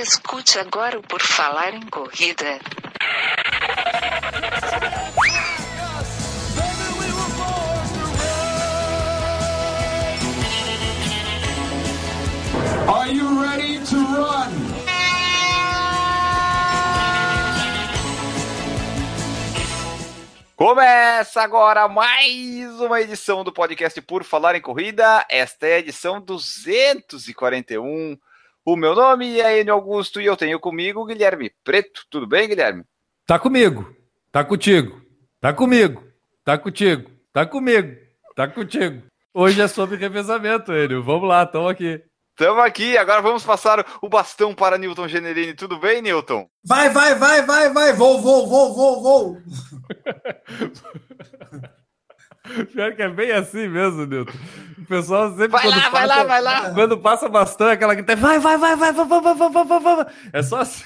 Escute agora o Por Falar em Corrida. Are you ready to run? Começa agora mais uma edição do podcast Por Falar em Corrida. Esta é a edição 241. O meu nome é Enio Augusto e eu tenho comigo o Guilherme Preto. Tudo bem, Guilherme? Tá comigo, tá contigo, tá comigo, tá contigo, tá comigo, tá contigo. Hoje é sobre revezamento, Enio. Vamos lá, estamos aqui. Estamos aqui, agora vamos passar o bastão para Newton Generini. Tudo bem, Newton? Vai, vai, vai, vai, vai, vou, vou, vou, vou, vou. Pior que é bem assim mesmo, Nilton. O pessoal sempre. Vai quando lá, passa, vai lá, vai lá. Quando passa bastante, aquela que tem. Vai, vai, vai, vai, vai, vai, vai, vai, vai, vai, vai. É só assim.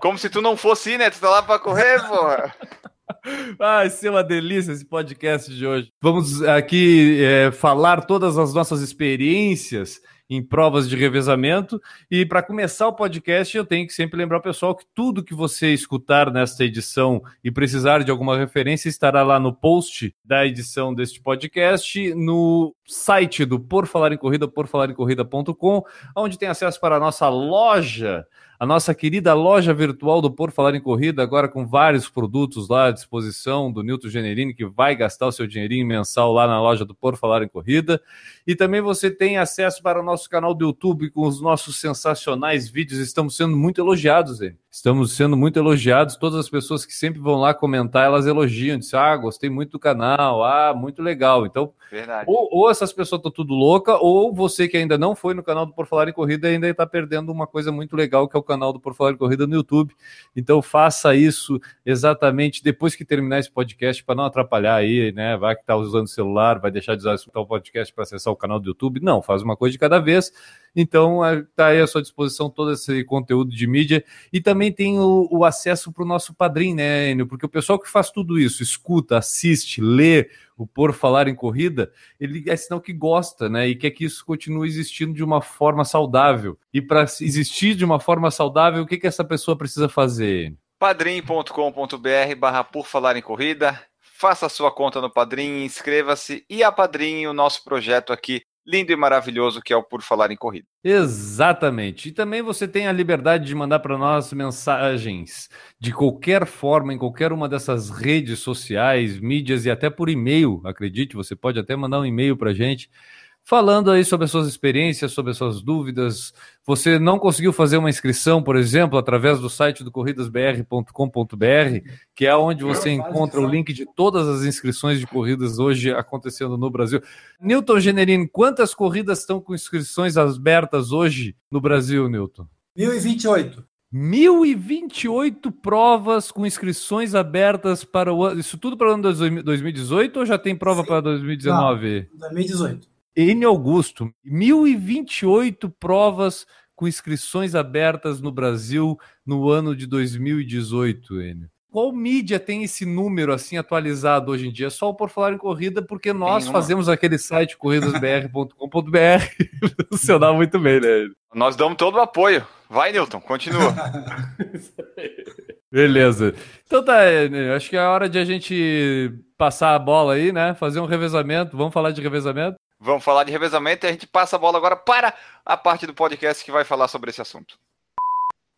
Como se tu não fosse, né? Tu tá lá para correr, porra. Vai ser uma delícia esse podcast de hoje. Vamos aqui é, falar todas as nossas experiências em provas de revezamento. E para começar o podcast, eu tenho que sempre lembrar o pessoal que tudo que você escutar nesta edição e precisar de alguma referência estará lá no post da edição deste podcast, no site do Por Falar em Corrida, porfalarincorrida.com, onde tem acesso para a nossa loja, a nossa querida loja virtual do Por Falar em Corrida, agora com vários produtos lá à disposição do Nilton Generini, que vai gastar o seu dinheirinho mensal lá na loja do Por Falar em Corrida. E também você tem acesso para o nosso canal do YouTube com os nossos sensacionais vídeos, estamos sendo muito elogiados, hein? Estamos sendo muito elogiados. Todas as pessoas que sempre vão lá comentar, elas elogiam. Dizem, ah, gostei muito do canal, ah, muito legal. Então, ou, ou, essas pessoas estão tudo louca, ou você que ainda não foi no canal do Por Falar em Corrida ainda está perdendo uma coisa muito legal, que é o canal do Por Falar em Corrida no YouTube. Então, faça isso exatamente depois que terminar esse podcast, para não atrapalhar aí, né? Vai que está usando o celular, vai deixar de usar o podcast para acessar o canal do YouTube. Não, faz uma coisa de cada vez. Então, está aí à sua disposição todo esse conteúdo de mídia. E também tem o, o acesso para o nosso padrinho, né, Enio? Porque o pessoal que faz tudo isso, escuta, assiste, lê o Por Falar em Corrida, ele é sinal que gosta, né? E quer que isso continue existindo de uma forma saudável. E para existir de uma forma saudável, o que, que essa pessoa precisa fazer? padrim.com.br barra Por Falar em Corrida. Faça a sua conta no Padrim, inscreva-se e apadrinhe o nosso projeto aqui lindo e maravilhoso que é o Por Falar em Corrida. Exatamente. E também você tem a liberdade de mandar para nós mensagens de qualquer forma, em qualquer uma dessas redes sociais, mídias e até por e-mail, acredite, você pode até mandar um e-mail para a gente falando aí sobre as suas experiências, sobre as suas dúvidas. Você não conseguiu fazer uma inscrição, por exemplo, através do site do corridasbr.com.br, que é onde você encontra o link de todas as inscrições de corridas hoje acontecendo no Brasil. Newton Generini, quantas corridas estão com inscrições abertas hoje no Brasil, Newton? 1028. 1028 provas com inscrições abertas para o ano. Isso tudo para o ano de 2018 ou já tem prova Sim. para 2019? Não, 2018. N Augusto, 1028 provas com inscrições abertas no Brasil no ano de 2018, Enio. Qual mídia tem esse número assim atualizado hoje em dia? Só o Por Falar em Corrida, porque nós fazemos aquele site corridasbr.com.br funcionar muito bem, né? Nós damos todo o apoio. Vai, Newton, continua. Beleza. Então tá, acho que é hora de a gente passar a bola aí, né? Fazer um revezamento. Vamos falar de revezamento? Vamos falar de revezamento e a gente passa a bola agora para a parte do podcast que vai falar sobre esse assunto.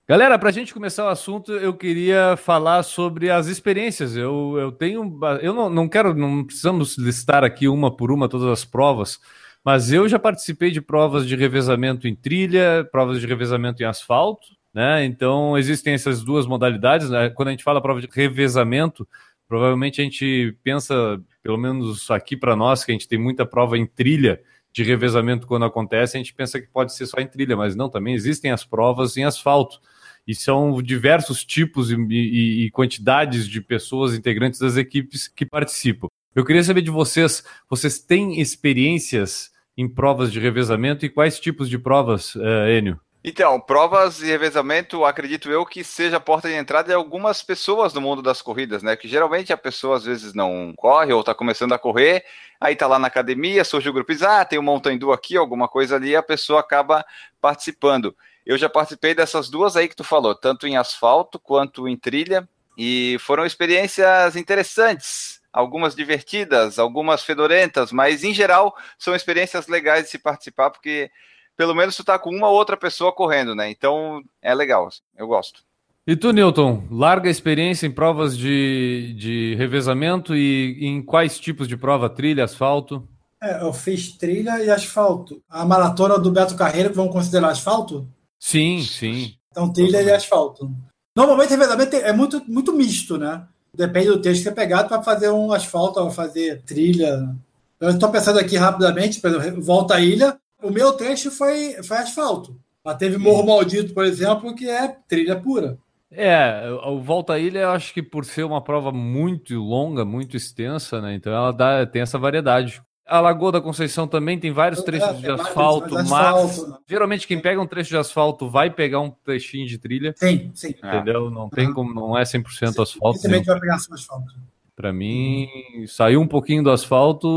Galera, para a gente começar o assunto, eu queria falar sobre as experiências. Eu, eu tenho. Eu não, não quero, não precisamos listar aqui uma por uma todas as provas, mas eu já participei de provas de revezamento em trilha, provas de revezamento em asfalto, né? Então existem essas duas modalidades. Né? Quando a gente fala prova de revezamento, provavelmente a gente pensa pelo menos aqui para nós, que a gente tem muita prova em trilha de revezamento quando acontece, a gente pensa que pode ser só em trilha, mas não, também existem as provas em asfalto. E são diversos tipos e, e, e quantidades de pessoas integrantes das equipes que participam. Eu queria saber de vocês, vocês têm experiências em provas de revezamento e quais tipos de provas, uh, Enio? Então, provas e revezamento, acredito eu que seja a porta de entrada de algumas pessoas no mundo das corridas, né? Que geralmente a pessoa às vezes não corre ou está começando a correr, aí tá lá na academia, surge o grupo ah, tem um Mountain aqui, alguma coisa ali, a pessoa acaba participando. Eu já participei dessas duas aí que tu falou, tanto em asfalto quanto em trilha, e foram experiências interessantes, algumas divertidas, algumas fedorentas, mas em geral são experiências legais de se participar, porque pelo menos tu tá com uma outra pessoa correndo, né? Então é legal, eu gosto. E tu, Newton, larga experiência em provas de, de revezamento e em quais tipos de prova? Trilha, asfalto? É, eu fiz trilha e asfalto. A maratona do Beto Carreiro, que vamos considerar asfalto? Sim, sim. Então, trilha e asfalto. Normalmente, revezamento é muito, muito misto, né? Depende do texto que você pegar, tu vai fazer um asfalto, vai fazer trilha. Eu estou pensando aqui rapidamente, por exemplo, volta à ilha, o meu trecho foi, foi asfalto. Mas teve Morro Maldito, por exemplo, que é trilha pura. É, o Volta à Ilha, eu acho que por ser uma prova muito longa, muito extensa, né? Então ela dá, tem essa variedade. A Lagoa da Conceição também tem vários é, trechos é, de asfalto, mas, asfalto, mas geralmente quem pega um trecho de asfalto vai pegar um trechinho de trilha. Sim, sim. Entendeu? Não tem como, não é 100% sim, asfalto. Também vai pegar asfalto. Para mim, saiu um pouquinho do asfalto,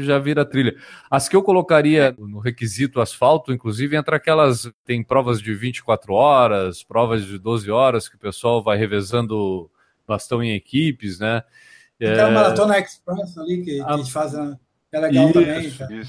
já vira trilha. As que eu colocaria no requisito asfalto, inclusive, entra aquelas. Tem provas de 24 horas, provas de 12 horas, que o pessoal vai revezando bastão em equipes, né? Tem aquela é... Maratona Express ali que, a... que eles fazem, é legal isso, também. Cara.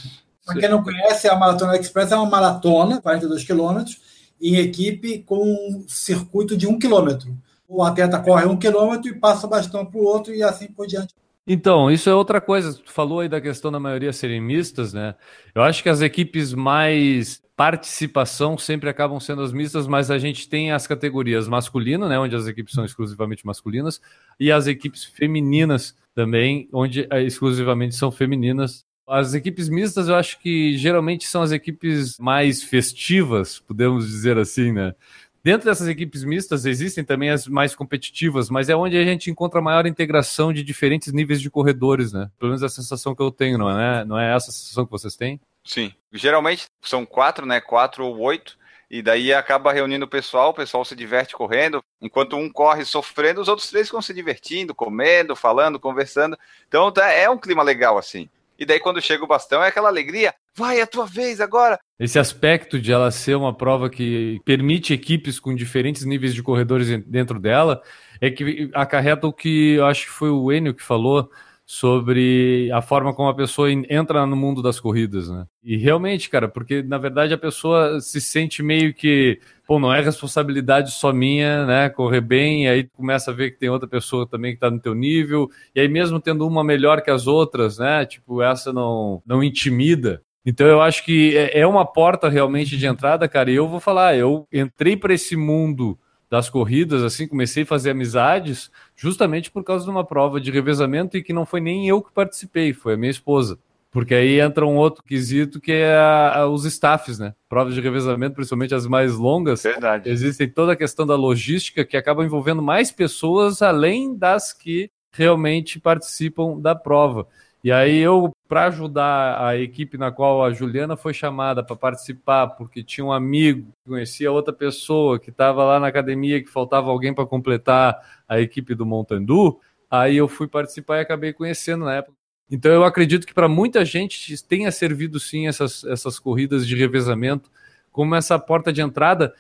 Para quem não conhece, a Maratona Express é uma maratona, 42 quilômetros, em equipe com um circuito de um quilômetro o atleta corre um quilômetro e passa o bastão para o outro e assim por diante. Então, isso é outra coisa. Tu falou aí da questão da maioria serem mistas, né? Eu acho que as equipes mais participação sempre acabam sendo as mistas, mas a gente tem as categorias masculino, né, onde as equipes são exclusivamente masculinas, e as equipes femininas também, onde eh, exclusivamente são femininas. As equipes mistas, eu acho que geralmente são as equipes mais festivas, podemos dizer assim, né? Dentro dessas equipes mistas existem também as mais competitivas, mas é onde a gente encontra maior integração de diferentes níveis de corredores, né? Pelo menos a sensação que eu tenho, não é? Não é essa a sensação que vocês têm? Sim. Geralmente são quatro, né? Quatro ou oito. E daí acaba reunindo o pessoal, o pessoal se diverte correndo, enquanto um corre sofrendo, os outros três ficam se divertindo, comendo, falando, conversando. Então tá, é um clima legal assim. E daí quando chega o bastão é aquela alegria, vai, é a tua vez agora. Esse aspecto de ela ser uma prova que permite equipes com diferentes níveis de corredores dentro dela é que acarreta o que eu acho que foi o Enio que falou sobre a forma como a pessoa entra no mundo das corridas, né? E realmente, cara, porque na verdade a pessoa se sente meio que, pô, não é responsabilidade só minha, né? Correr bem, e aí começa a ver que tem outra pessoa também que tá no teu nível, e aí mesmo tendo uma melhor que as outras, né? Tipo, essa não, não intimida. Então eu acho que é, é uma porta realmente de entrada, cara. E eu vou falar, eu entrei para esse mundo das corridas, assim, comecei a fazer amizades justamente por causa de uma prova de revezamento e que não foi nem eu que participei, foi a minha esposa. Porque aí entra um outro quesito que é a, a, os staffs, né? Provas de revezamento, principalmente as mais longas. Verdade. Existem toda a questão da logística que acaba envolvendo mais pessoas além das que realmente participam da prova. E aí eu, para ajudar a equipe na qual a Juliana foi chamada para participar, porque tinha um amigo que conhecia outra pessoa que estava lá na academia, que faltava alguém para completar a equipe do Montandu, aí eu fui participar e acabei conhecendo na época. Então eu acredito que para muita gente tenha servido sim essas, essas corridas de revezamento como essa porta de entrada,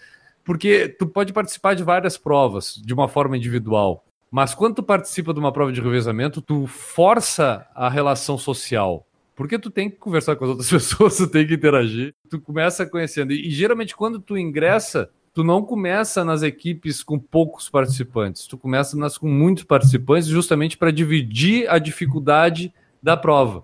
porque tu pode participar de várias provas de uma forma individual. Mas quando tu participa de uma prova de revezamento, tu força a relação social. Porque tu tem que conversar com as outras pessoas, tu tem que interagir. Tu começa conhecendo. E, e geralmente, quando tu ingressa, tu não começa nas equipes com poucos participantes. Tu começa nas com muitos participantes, justamente para dividir a dificuldade da prova.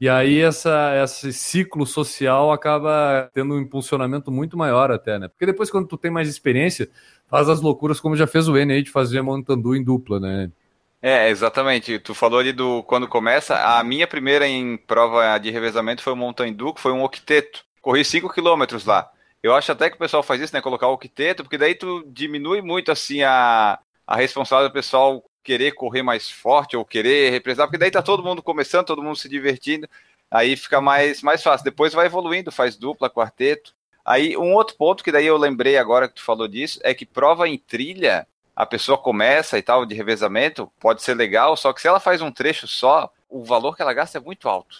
E aí essa, esse ciclo social acaba tendo um impulsionamento muito maior até, né? Porque depois, quando tu tem mais experiência, faz as loucuras como já fez o N aí de fazer Montandu em dupla, né? É, exatamente. Tu falou ali do quando começa. A minha primeira em prova de revezamento foi o Montandu, que foi um octeto. Corri 5 km lá. Eu acho até que o pessoal faz isso, né? Colocar o octeto, porque daí tu diminui muito assim a, a responsabilidade do pessoal querer correr mais forte ou querer representar, porque daí tá todo mundo começando, todo mundo se divertindo. Aí fica mais, mais fácil. Depois vai evoluindo, faz dupla, quarteto. Aí, um outro ponto que daí eu lembrei agora que tu falou disso, é que prova em trilha, a pessoa começa e tal, de revezamento, pode ser legal, só que se ela faz um trecho só, o valor que ela gasta é muito alto.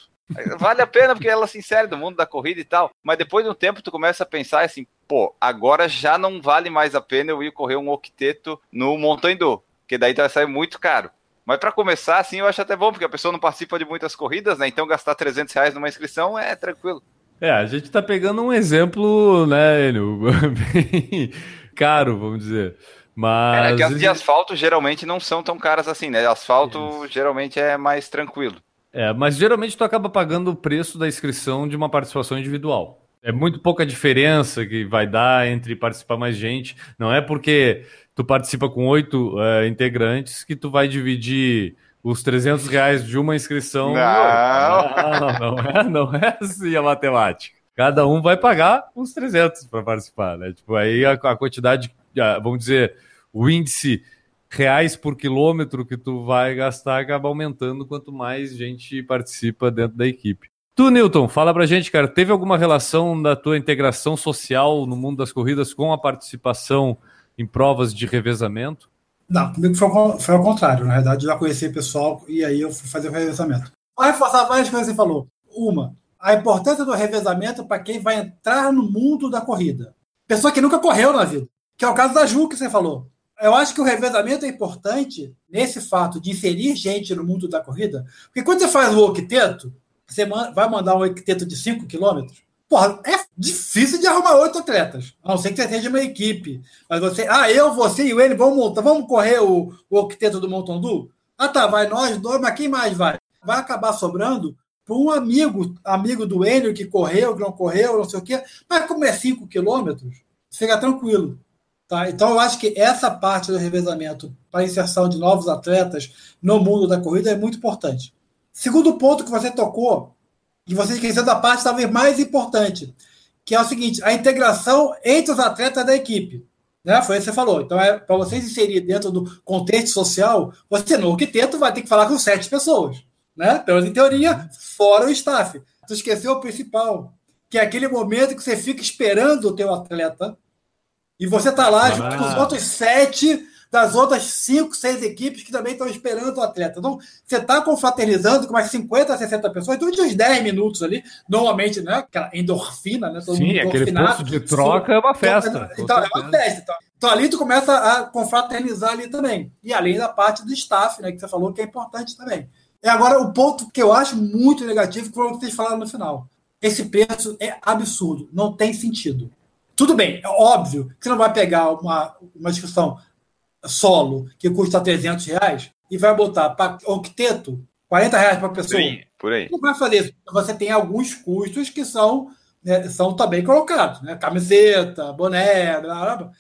Vale a pena porque ela se insere no mundo da corrida e tal, mas depois de um tempo tu começa a pensar assim, pô, agora já não vale mais a pena eu ir correr um octeto no Montandu, porque daí vai sair muito caro. Mas para começar, assim, eu acho até bom, porque a pessoa não participa de muitas corridas, né? Então gastar 300 reais numa inscrição é tranquilo. É, a gente tá pegando um exemplo, né, Enio, bem caro, vamos dizer. Mas... É que as de asfalto geralmente não são tão caras assim, né? Asfalto geralmente é mais tranquilo. É, mas geralmente tu acaba pagando o preço da inscrição de uma participação individual. É muito pouca diferença que vai dar entre participar mais gente. Não é porque tu participa com oito é, integrantes que tu vai dividir os 300 reais de uma inscrição. Não, não, não, é, não é assim a matemática. Cada um vai pagar uns 300 para participar, né? Tipo, aí a, a quantidade, vamos dizer, o índice reais por quilômetro que tu vai gastar acaba aumentando quanto mais gente participa dentro da equipe. Tu, Newton, fala pra gente, cara, teve alguma relação da tua integração social no mundo das corridas com a participação em provas de revezamento? Não, comigo foi, foi ao contrário. Na verdade, eu já conheci o pessoal e aí eu fui fazer o revezamento. Vou reforçar várias coisas que você falou. Uma, a importância do revezamento para quem vai entrar no mundo da corrida. Pessoa que nunca correu na vida. Que é o caso da Ju, que você falou. Eu acho que o revezamento é importante nesse fato de inserir gente no mundo da corrida. Porque quando você faz o octeto, você vai mandar um octeto de 5 quilômetros, Porra, é difícil de arrumar oito atletas. A não ser que você seja uma equipe. Mas você, ah, eu, você e o ele vamos montar, vamos correr o, o octeto do Montandu? Ah, tá, vai nós dois, mas quem mais vai? Vai acabar sobrando para um amigo, amigo do Enio que correu, que não correu, não sei o quê. Mas como é 5 quilômetros, fica tranquilo. Tá? Então, eu acho que essa parte do revezamento para inserção de novos atletas no mundo da corrida é muito importante. Segundo ponto que você tocou, e você esqueceu da parte talvez mais importante, que é o seguinte: a integração entre os atletas da equipe. Né? Foi isso que você falou. Então, é, para você se inserir dentro do contexto social, você no arquiteto vai ter que falar com sete pessoas. Né? Então, em teoria, fora o staff. Tu esqueceu o principal, que é aquele momento que você fica esperando o teu atleta e você está lá junto com os outros sete das outras cinco, seis equipes que também estão esperando o atleta. Então, você está confraternizando com mais 50, 60 pessoas durante uns 10 minutos ali, normalmente, né? Aquela endorfina, né? Todo Sim, aquele posto de troca é uma festa. Então, é uma festa. Então, então, ali tu começa a confraternizar ali também. E além da parte do staff, né? Que você falou que é importante também. E agora, o ponto que eu acho muito negativo, que foi o que vocês falaram no final. Esse preço é absurdo, não tem sentido. Tudo bem, é óbvio que você não vai pegar uma, uma discussão solo que custa 300 reais e vai botar para octeto 40 reais para pessoa. Sim, por aí. Não vai fazer isso. Você tem alguns custos que são, né, são também colocados, né? Camiseta, boné, blá, blá, blá.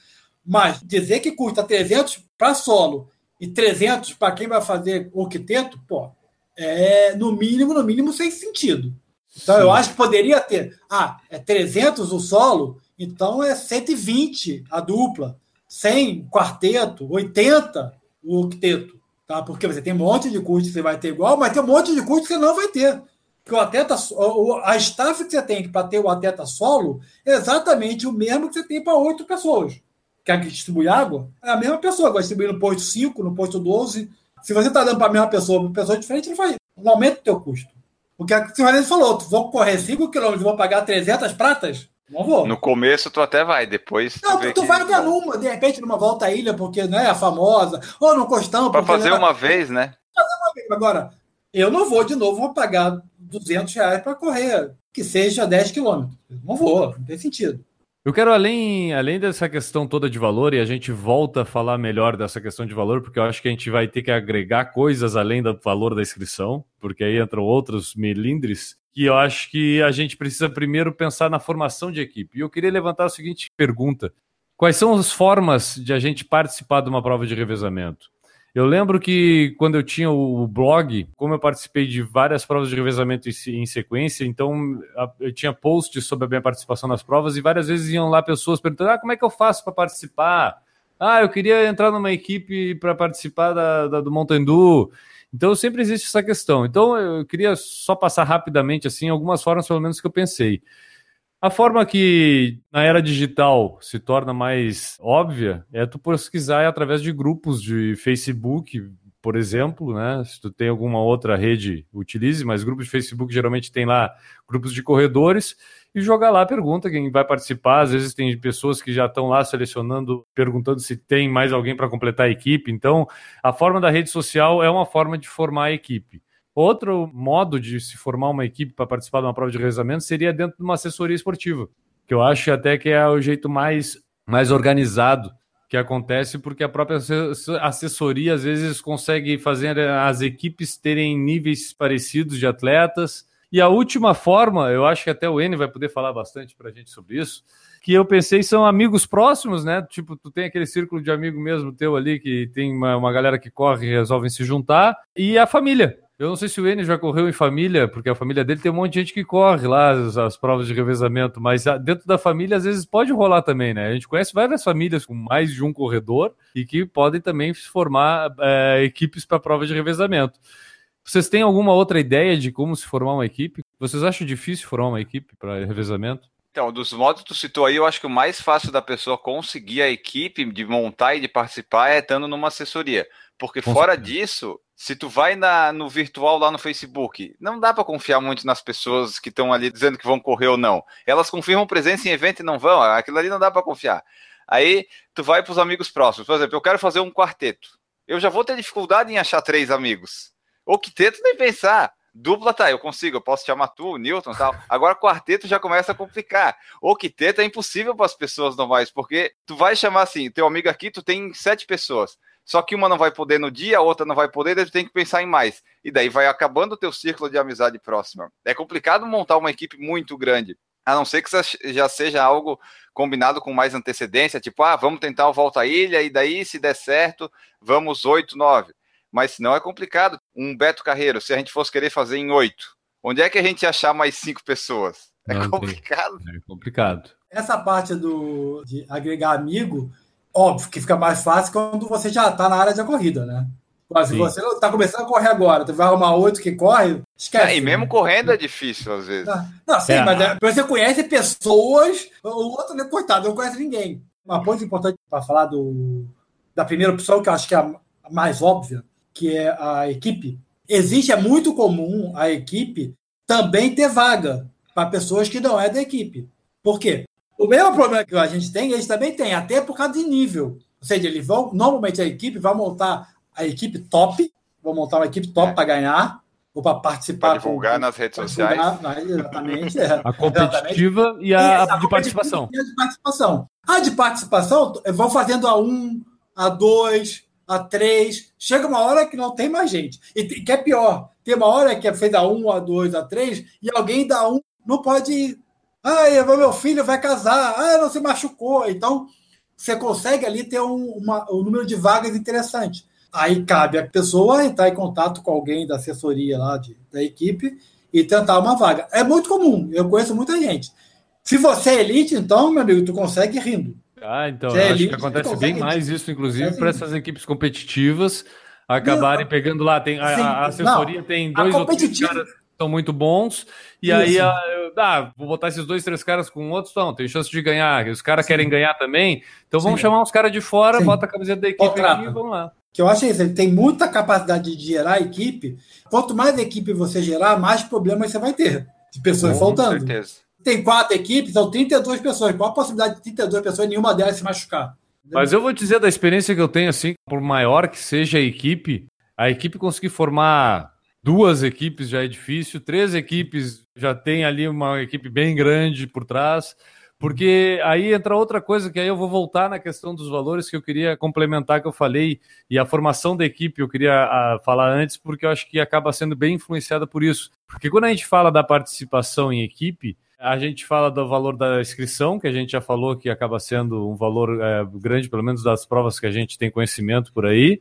Mas dizer que custa 300 para solo e 300 para quem vai fazer octeto, pô, é no mínimo, no mínimo sem sentido. Então Sim. eu acho que poderia ter, ah, é 300 o solo, então é 120 a dupla. 100 quarteto, 80 o octeto, tá? Porque você tem um monte de custo que você vai ter igual, mas tem um monte de custo que você não vai ter. Porque o atleta, a staff que você tem para ter o atleta solo é exatamente o mesmo que você tem para oito pessoas. Que distribui água? É a mesma pessoa, vai distribuir no posto 5, no posto 12. Se você está dando para a mesma pessoa, uma pessoa diferente, não, faz, não aumenta o teu custo. Porque a senhora falou, vou correr 5 km e vou pagar 300 pratas? Não vou. No começo tu até vai, depois. Não, tu, tu vai até numa, de repente, numa volta à ilha, porque não é a famosa, ou no costão. Para fazer uma vez, né? Fazer uma vez. Agora, eu não vou de novo, vou pagar 200 reais para correr, que seja 10 quilômetros. Não vou, não tem sentido. Eu quero, além, além dessa questão toda de valor, e a gente volta a falar melhor dessa questão de valor, porque eu acho que a gente vai ter que agregar coisas além do valor da inscrição, porque aí entram outros melindres que eu acho que a gente precisa primeiro pensar na formação de equipe. E eu queria levantar a seguinte pergunta: quais são as formas de a gente participar de uma prova de revezamento? Eu lembro que quando eu tinha o blog, como eu participei de várias provas de revezamento em sequência, então eu tinha posts sobre a minha participação nas provas e várias vezes iam lá pessoas perguntando: ah, como é que eu faço para participar? Ah, eu queria entrar numa equipe para participar da, da, do Mountain Dew. Então sempre existe essa questão. Então eu queria só passar rapidamente assim algumas formas pelo menos que eu pensei. A forma que na era digital se torna mais óbvia é tu pesquisar através de grupos de Facebook, por exemplo, né? Se tu tem alguma outra rede, utilize, mas grupos de Facebook geralmente tem lá grupos de corredores e jogar lá pergunta quem vai participar. Às vezes tem pessoas que já estão lá selecionando, perguntando se tem mais alguém para completar a equipe. Então, a forma da rede social é uma forma de formar a equipe. Outro modo de se formar uma equipe para participar de uma prova de revezamento seria dentro de uma assessoria esportiva, que eu acho até que é o jeito mais, mais organizado que acontece, porque a própria assessoria às vezes consegue fazer as equipes terem níveis parecidos de atletas. E a última forma, eu acho que até o N vai poder falar bastante para a gente sobre isso, que eu pensei são amigos próximos, né? Tipo, tu tem aquele círculo de amigo mesmo teu ali, que tem uma, uma galera que corre e resolvem se juntar, e a família. Eu não sei se o Enes já correu em família, porque a família dele tem um monte de gente que corre lá as, as, provas de revezamento, mas dentro da família às vezes pode rolar também, né? A gente conhece várias famílias com mais de um corredor e que podem também formar é, equipes para prova de revezamento. Vocês têm alguma outra ideia de como se formar uma equipe? Vocês acham difícil formar uma equipe para revezamento? Então, dos modos que tu citou aí, eu acho que o mais fácil da pessoa conseguir a equipe, de montar e de participar, é estando numa assessoria. Porque Com fora certeza. disso, se tu vai na, no virtual lá no Facebook, não dá para confiar muito nas pessoas que estão ali dizendo que vão correr ou não. Elas confirmam presença em evento e não vão. Aquilo ali não dá para confiar. Aí tu vai para os amigos próximos. Por exemplo, eu quero fazer um quarteto. Eu já vou ter dificuldade em achar três amigos. Ou quinteto nem pensar. Dupla tá, eu consigo, eu posso chamar tu, Newton tal. Agora quarteto já começa a complicar. O quinteto é impossível para as pessoas normais, porque tu vai chamar assim, teu amigo aqui, tu tem sete pessoas. Só que uma não vai poder no dia, a outra não vai poder, daí tu tem que pensar em mais. E daí vai acabando o teu círculo de amizade próxima. É complicado montar uma equipe muito grande. A não ser que já seja algo combinado com mais antecedência, tipo, ah, vamos tentar o Volta à Ilha, e daí, se der certo, vamos oito, nove. Mas não é complicado. Um Beto Carreiro, se a gente fosse querer fazer em oito, onde é que a gente ia achar mais cinco pessoas? É não, complicado. É complicado. Essa parte do, de agregar amigo Óbvio que fica mais fácil quando você já está na área da corrida, né? Mas se você está começando a correr agora, tu vai arrumar oito que corre, esquece. É, e mesmo né? correndo é difícil, às vezes. Não, não sim, é. mas é, você conhece pessoas, o outro, né, coitado, não conhece ninguém. Uma coisa importante para falar do, da primeira opção, que eu acho que é a mais óbvia, que é a equipe. Existe, é muito comum a equipe também ter vaga para pessoas que não é da equipe. Por quê? O mesmo problema que a gente tem, eles também têm, até por causa de nível. Ou seja, eles vão, normalmente a equipe vai montar a equipe top, vão montar uma equipe top é. para ganhar, ou para participar. Para divulgar com, nas redes sociais. Divulgar, exatamente. É. A competitiva exatamente. e a, a, de participação. E a de participação. A de participação vão fazendo a um, a dois, a três. Chega uma hora que não tem mais gente. E que é pior, tem uma hora que é fez a um, a dois, a três, e alguém da um não pode ir ah, meu filho vai casar. Ah, não se machucou. Então, você consegue ali ter um, uma, um número de vagas interessante. Aí cabe a pessoa entrar em contato com alguém da assessoria lá de, da equipe e tentar uma vaga. É muito comum, eu conheço muita gente. Se você é elite, então, meu amigo, tu consegue rindo. Ah, então, é acho que acontece bem mais isso, inclusive, para essas equipes competitivas acabarem não, pegando lá. Tem, a, a assessoria não, tem dois ou três caras são muito bons. E Isso. aí, ah, vou botar esses dois, três caras com outros, não, tem chance de ganhar. Os caras querem ganhar também. Então vamos Sim. chamar uns caras de fora, Sim. bota a camiseta da equipe aqui e vamos lá. Que eu acho isso, ele tem muita capacidade de gerar equipe. Quanto mais equipe você gerar, mais problemas você vai ter de pessoas com faltando. Certeza. Tem quatro equipes, são 32 pessoas. Qual a possibilidade de 32 pessoas nenhuma delas se machucar? Mas eu vou dizer da experiência que eu tenho, assim, por maior que seja a equipe, a equipe conseguir formar duas equipes já é difícil, três equipes já tem ali uma equipe bem grande por trás, porque aí entra outra coisa que aí eu vou voltar na questão dos valores que eu queria complementar que eu falei e a formação da equipe eu queria ah, falar antes porque eu acho que acaba sendo bem influenciada por isso, porque quando a gente fala da participação em equipe a gente fala do valor da inscrição, que a gente já falou que acaba sendo um valor é, grande, pelo menos das provas que a gente tem conhecimento por aí.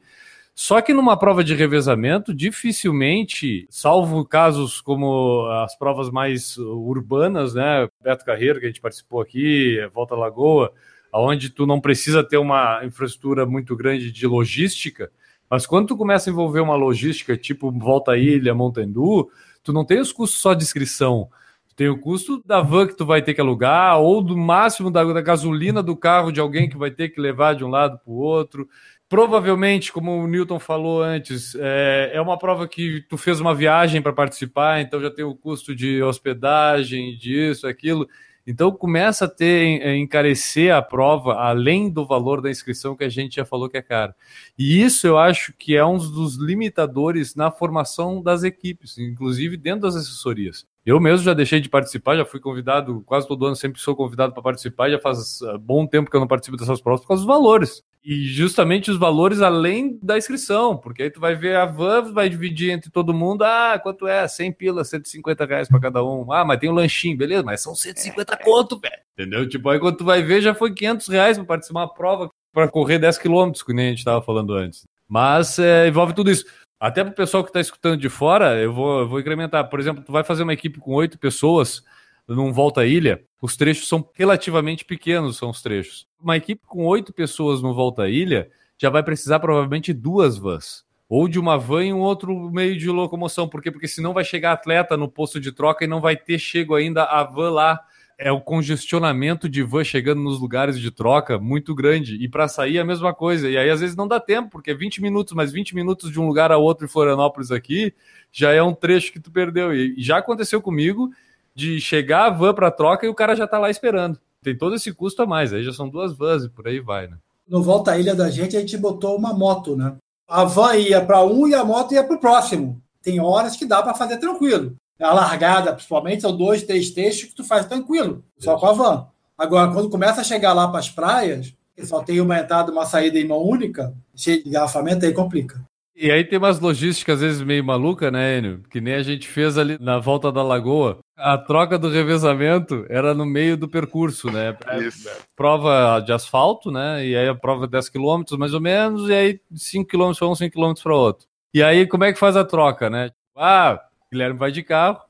Só que numa prova de revezamento, dificilmente, salvo casos como as provas mais urbanas, né? Beto Carreiro, que a gente participou aqui, Volta Lagoa, onde tu não precisa ter uma infraestrutura muito grande de logística, mas quando tu começa a envolver uma logística tipo Volta Ilha, Montandu, tu não tem os custos só de inscrição, tem o custo da van que tu vai ter que alugar, ou do máximo da, da gasolina do carro de alguém que vai ter que levar de um lado para o outro. Provavelmente, como o Newton falou antes, é, é uma prova que tu fez uma viagem para participar, então já tem o custo de hospedagem, disso, aquilo. Então começa a ter a encarecer a prova além do valor da inscrição que a gente já falou que é caro. E isso eu acho que é um dos limitadores na formação das equipes, inclusive dentro das assessorias. Eu mesmo já deixei de participar, já fui convidado, quase todo ano sempre sou convidado para participar, já faz ah, bom tempo que eu não participo dessas provas por causa dos valores. E justamente os valores além da inscrição, porque aí tu vai ver a van, vai dividir entre todo mundo, ah, quanto é? 100 pila, 150 reais para cada um. Ah, mas tem um lanchinho, beleza, mas são 150 é. conto, velho. Entendeu? Tipo, aí quando tu vai ver, já foi 500 reais para participar de uma prova para correr 10 quilômetros, que nem a gente estava falando antes. Mas é, envolve tudo isso. Até para o pessoal que está escutando de fora, eu vou, eu vou incrementar. Por exemplo, tu vai fazer uma equipe com oito pessoas num Volta Ilha, os trechos são relativamente pequenos, são os trechos. Uma equipe com oito pessoas no Volta Ilha já vai precisar provavelmente duas vans. Ou de uma van e um outro meio de locomoção. Por quê? Porque senão vai chegar atleta no posto de troca e não vai ter chego ainda a van lá é o congestionamento de van chegando nos lugares de troca muito grande. E para sair a mesma coisa. E aí às vezes não dá tempo, porque é 20 minutos, mas 20 minutos de um lugar a outro em Florianópolis aqui já é um trecho que tu perdeu. E já aconteceu comigo de chegar a van para troca e o cara já está lá esperando. Tem todo esse custo a mais. Aí já são duas vans e por aí vai, né? No Volta à Ilha da gente, a gente botou uma moto, né? A van ia para um e a moto ia para o próximo. Tem horas que dá para fazer tranquilo. A largada, principalmente, são dois, três textos que tu faz tranquilo, só com a van. Agora, quando começa a chegar lá para as praias, que só tem uma entrada uma saída em mão única, cheio de garrafamento, aí complica. E aí tem umas logísticas, às vezes, meio maluca, né, Enio? Que nem a gente fez ali na volta da lagoa. A troca do revezamento era no meio do percurso, né? Isso. Prova de asfalto, né? E aí a prova 10 km, mais ou menos, e aí 5 km para um, 5 km para outro. E aí, como é que faz a troca, né? Ah, Guilherme vai de carro.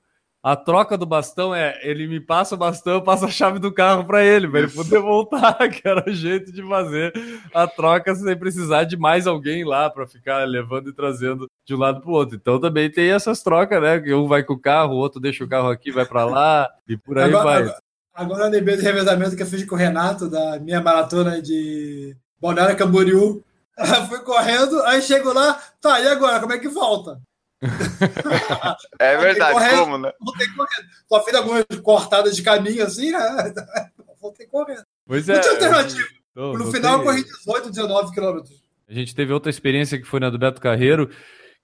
A troca do bastão é ele me passa o bastão, eu passo a chave do carro para ele, para ele poder voltar, que era o jeito de fazer a troca sem precisar de mais alguém lá para ficar levando e trazendo de um lado para o outro. Então também tem essas trocas, né? Um vai com o carro, o outro deixa o carro aqui, vai para lá e por aí agora, vai. Agora, agora eu lembrei do revezamento que eu fiz com o Renato, da minha maratona de Balneário Camboriú. Fui correndo, aí chego lá, tá, e agora? Como é que volta? é verdade, correndo, como, né? Voltei correndo. Só fiz algumas cortadas de caminho assim, né? voltei correndo. Pois é. Não tinha alternativa. Tô, no final eu corri 18, 19 quilômetros. A gente teve outra experiência que foi na do Beto Carreiro,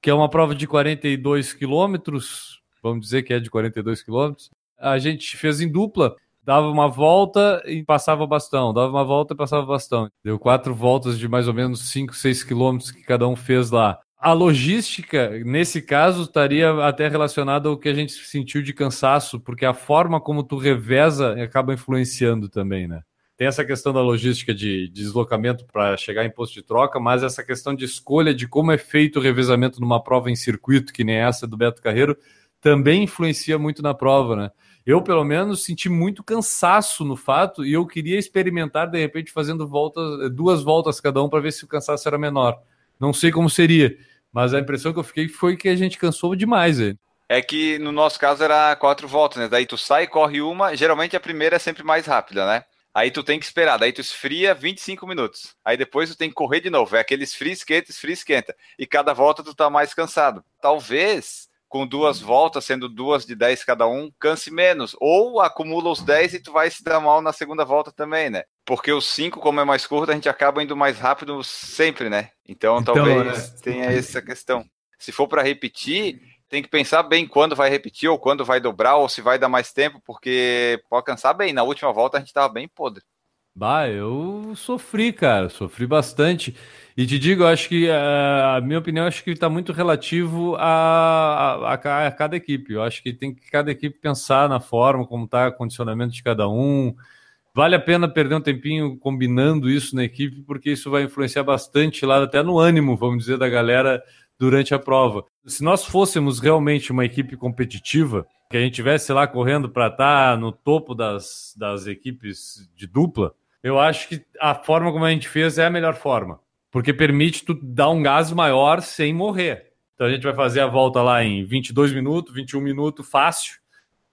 que é uma prova de 42 quilômetros, vamos dizer que é de 42 quilômetros. A gente fez em dupla, dava uma volta e passava bastão, dava uma volta e passava bastão. Deu quatro voltas de mais ou menos 5, 6 quilômetros que cada um fez lá a logística, nesse caso, estaria até relacionada ao que a gente sentiu de cansaço, porque a forma como tu reveza acaba influenciando também, né? Tem essa questão da logística de, de deslocamento para chegar em posto de troca, mas essa questão de escolha de como é feito o revezamento numa prova em circuito, que nem essa do Beto Carreiro, também influencia muito na prova, né? Eu, pelo menos, senti muito cansaço no fato e eu queria experimentar, de repente, fazendo voltas, duas voltas cada um para ver se o cansaço era menor. Não sei como seria. Mas a impressão que eu fiquei foi que a gente cansou demais, velho. É que no nosso caso era quatro voltas, né? Daí tu sai, corre uma, geralmente a primeira é sempre mais rápida, né? Aí tu tem que esperar, daí tu esfria 25 minutos. Aí depois tu tem que correr de novo. É aquele esfria, esquenta, esfria, esquenta. E cada volta tu tá mais cansado. Talvez com duas voltas, sendo duas de 10 cada um, canse menos. Ou acumula os 10 e tu vai se dar mal na segunda volta também, né? Porque os 5, como é mais curto, a gente acaba indo mais rápido sempre, né? Então, então talvez é. tenha essa questão. Se for para repetir, tem que pensar bem quando vai repetir, ou quando vai dobrar, ou se vai dar mais tempo, porque pode cansar bem. Na última volta a gente tava bem podre. Bah, eu sofri, cara, sofri bastante. E te digo, acho que eh, a minha opinião acho que está muito relativo a, a, a, cada equipe. Eu acho que tem que cada equipe pensar na forma como está o condicionamento de cada um. Vale a pena perder um tempinho combinando isso na equipe, porque isso vai influenciar bastante lá, até no ânimo, vamos dizer, da galera durante a prova. Se nós fôssemos realmente uma equipe competitiva, que a gente tivesse lá correndo para estar tá no topo das, das equipes de dupla, eu acho que a forma como a gente fez é a melhor forma porque permite tu dar um gás maior sem morrer. Então a gente vai fazer a volta lá em 22 minutos, 21 minutos, fácil.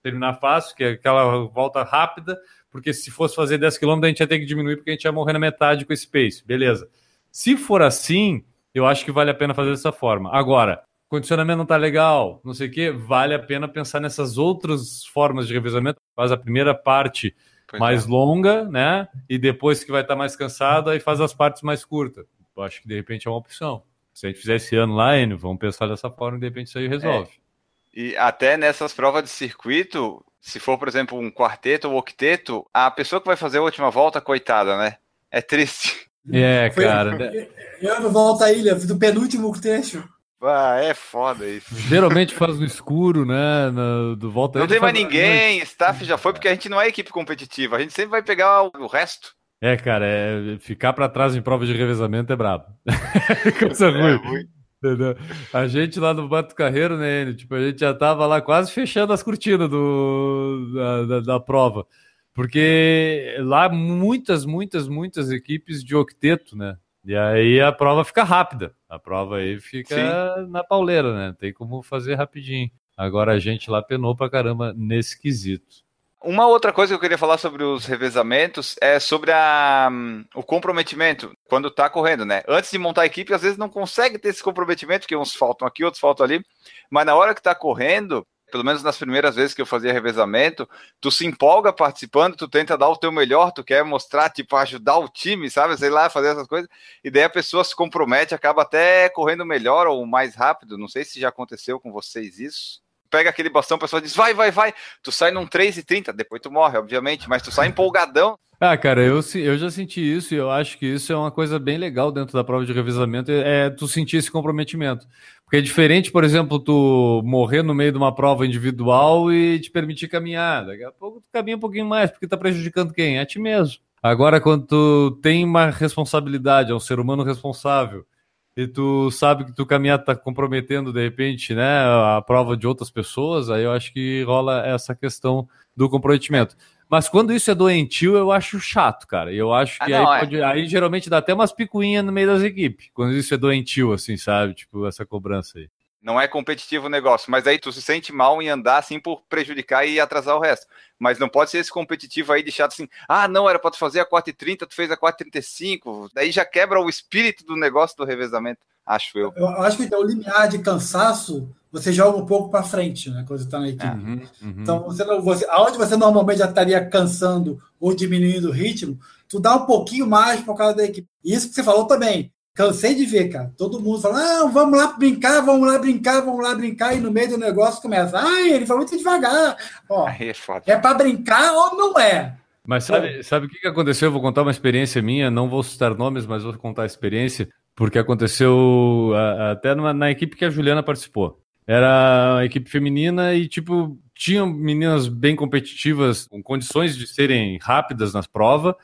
terminar fácil, que é aquela volta rápida, porque se fosse fazer 10 km a gente ia ter que diminuir porque a gente ia morrer na metade com esse pace, beleza. Se for assim, eu acho que vale a pena fazer dessa forma. Agora, condicionamento não tá legal, não sei o que, vale a pena pensar nessas outras formas de revezamento. Faz a primeira parte pois mais é. longa, né? E depois que vai estar tá mais cansado, aí faz as partes mais curtas. Eu acho que de repente é uma opção. Se a gente fizer esse ano lá, Enio, vamos pensar dessa forma e de repente isso aí resolve. É. E até nessas provas de circuito, se for, por exemplo, um quarteto ou octeto, a pessoa que vai fazer a última volta, coitada, né? É triste. É, cara. Né? Eu não volto à ilha, do penúltimo trecho. Ah, é foda isso. Geralmente faz no escuro, né? Do volta Não tem mais ninguém, staff já foi, porque a gente não é equipe competitiva. A gente sempre vai pegar o, resto. É, cara, é, ficar para trás em prova de revezamento é brabo. Coisa é, ruim. ruim. Entendeu? A gente lá no Bato Carreiro, né, tipo, a gente já tava lá quase fechando as cortinas do, da, da, da prova. Porque lá muitas, muitas, muitas equipes de octeto, né? E aí a prova fica rápida. A prova aí fica Sim. na pauleira, né? Tem como fazer rapidinho. Agora a gente lá penou pra caramba nesse quesito. Uma outra coisa que eu queria falar sobre os revezamentos é sobre a, um, o comprometimento quando está correndo, né? Antes de montar a equipe, às vezes não consegue ter esse comprometimento, porque uns faltam aqui, outros faltam ali, mas na hora que está correndo, pelo menos nas primeiras vezes que eu fazia revezamento, tu se empolga participando, tu tenta dar o teu melhor, tu quer mostrar, tipo, ajudar o time, sabe? Sei lá, fazer essas coisas, e daí a pessoa se compromete, acaba até correndo melhor ou mais rápido. Não sei se já aconteceu com vocês isso pega aquele bastão, a pessoa diz, vai, vai, vai. Tu sai num 3,30, depois tu morre, obviamente, mas tu sai empolgadão. Ah, cara, eu, eu já senti isso e eu acho que isso é uma coisa bem legal dentro da prova de revezamento, é tu sentir esse comprometimento. Porque é diferente, por exemplo, tu morrer no meio de uma prova individual e te permitir caminhar. Daqui a pouco tu caminha um pouquinho mais, porque tá prejudicando quem? É a ti mesmo. Agora, quando tu tem uma responsabilidade, é um ser humano responsável, e tu sabe que tu caminhar tá comprometendo de repente, né, a prova de outras pessoas, aí eu acho que rola essa questão do comprometimento. Mas quando isso é doentio, eu acho chato, cara. Eu acho que ah, não, aí, é. pode, aí geralmente dá até umas picuinhas no meio das equipes. Quando isso é doentio, assim, sabe? Tipo, essa cobrança aí. Não é competitivo o negócio, mas aí tu se sente mal em andar assim por prejudicar e atrasar o resto. Mas não pode ser esse competitivo aí de chato assim, ah, não, era para tu fazer a 4h30, tu fez a 4h35, daí já quebra o espírito do negócio do revezamento, acho eu. Eu acho que o limiar de cansaço você joga um pouco para frente, né, quando você está na equipe. Uhum, uhum. Então, você, você, aonde você normalmente já estaria cansando ou diminuindo o ritmo, tu dá um pouquinho mais por causa da equipe. Isso que você falou também. Cansei de ver, cara. Todo mundo fala, ah, vamos lá brincar, vamos lá brincar, vamos lá brincar, e no meio do negócio começa, ai, ele foi muito devagar. Ó, é, é para brincar ou não é? Mas sabe, sabe o que aconteceu? Eu vou contar uma experiência minha, não vou citar nomes, mas vou contar a experiência, porque aconteceu até numa, na equipe que a Juliana participou. Era uma equipe feminina e, tipo, tinham meninas bem competitivas, com condições de serem rápidas nas provas,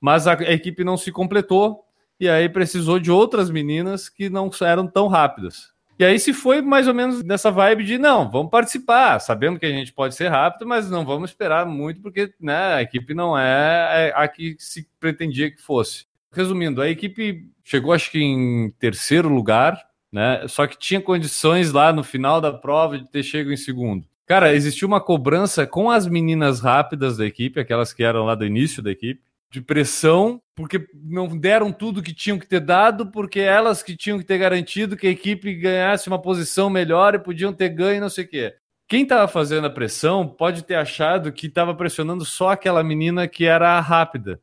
mas a equipe não se completou e aí precisou de outras meninas que não eram tão rápidas. E aí se foi mais ou menos nessa vibe de não, vamos participar, sabendo que a gente pode ser rápido, mas não vamos esperar muito porque né, a equipe não é a que se pretendia que fosse. Resumindo, a equipe chegou acho que em terceiro lugar, né? Só que tinha condições lá no final da prova de ter chego em segundo. Cara, existiu uma cobrança com as meninas rápidas da equipe, aquelas que eram lá do início da equipe, de pressão, porque não deram tudo que tinham que ter dado, porque elas que tinham que ter garantido que a equipe ganhasse uma posição melhor e podiam ter ganho, não sei o quê. Quem estava fazendo a pressão pode ter achado que estava pressionando só aquela menina que era rápida.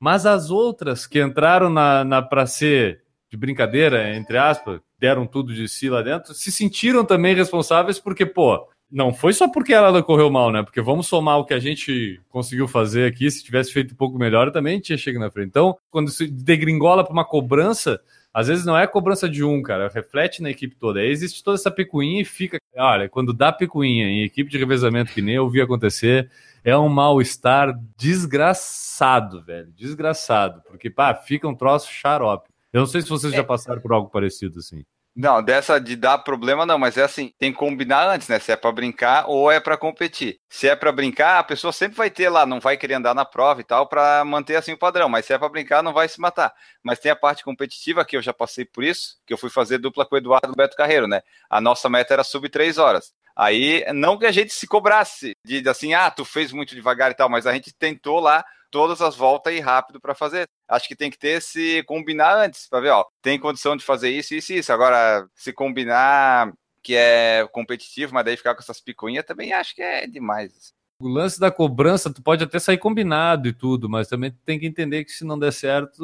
Mas as outras que entraram na, na para ser de brincadeira, entre aspas, deram tudo de si lá dentro, se sentiram também responsáveis porque, pô, não foi só porque ela correu mal, né? Porque vamos somar o que a gente conseguiu fazer aqui. Se tivesse feito um pouco melhor, também tinha chegado na frente. Então, quando se degringola para uma cobrança, às vezes não é cobrança de um, cara, reflete na equipe toda. Aí existe toda essa picuinha e fica. Olha, quando dá picuinha em equipe de revezamento, que nem eu vi acontecer, é um mal-estar desgraçado, velho. Desgraçado. Porque, pá, fica um troço xarope. Eu não sei se vocês já é. passaram por algo parecido assim. Não, dessa de dar problema não, mas é assim, tem que combinar antes, né? Se é para brincar ou é para competir. Se é para brincar, a pessoa sempre vai ter lá, não vai querer andar na prova e tal para manter assim o padrão, mas se é para brincar não vai se matar. Mas tem a parte competitiva que eu já passei por isso, que eu fui fazer dupla com o Eduardo Beto Carreiro, né? A nossa meta era sub 3 horas. Aí, não que a gente se cobrasse de assim, ah, tu fez muito devagar e tal, mas a gente tentou lá todas as voltas e rápido para fazer. Acho que tem que ter se combinar antes, para ver, ó, tem condição de fazer isso, isso e isso. Agora, se combinar que é competitivo, mas daí ficar com essas picuinhas também acho que é demais. O lance da cobrança, tu pode até sair combinado e tudo, mas também tem que entender que se não der certo,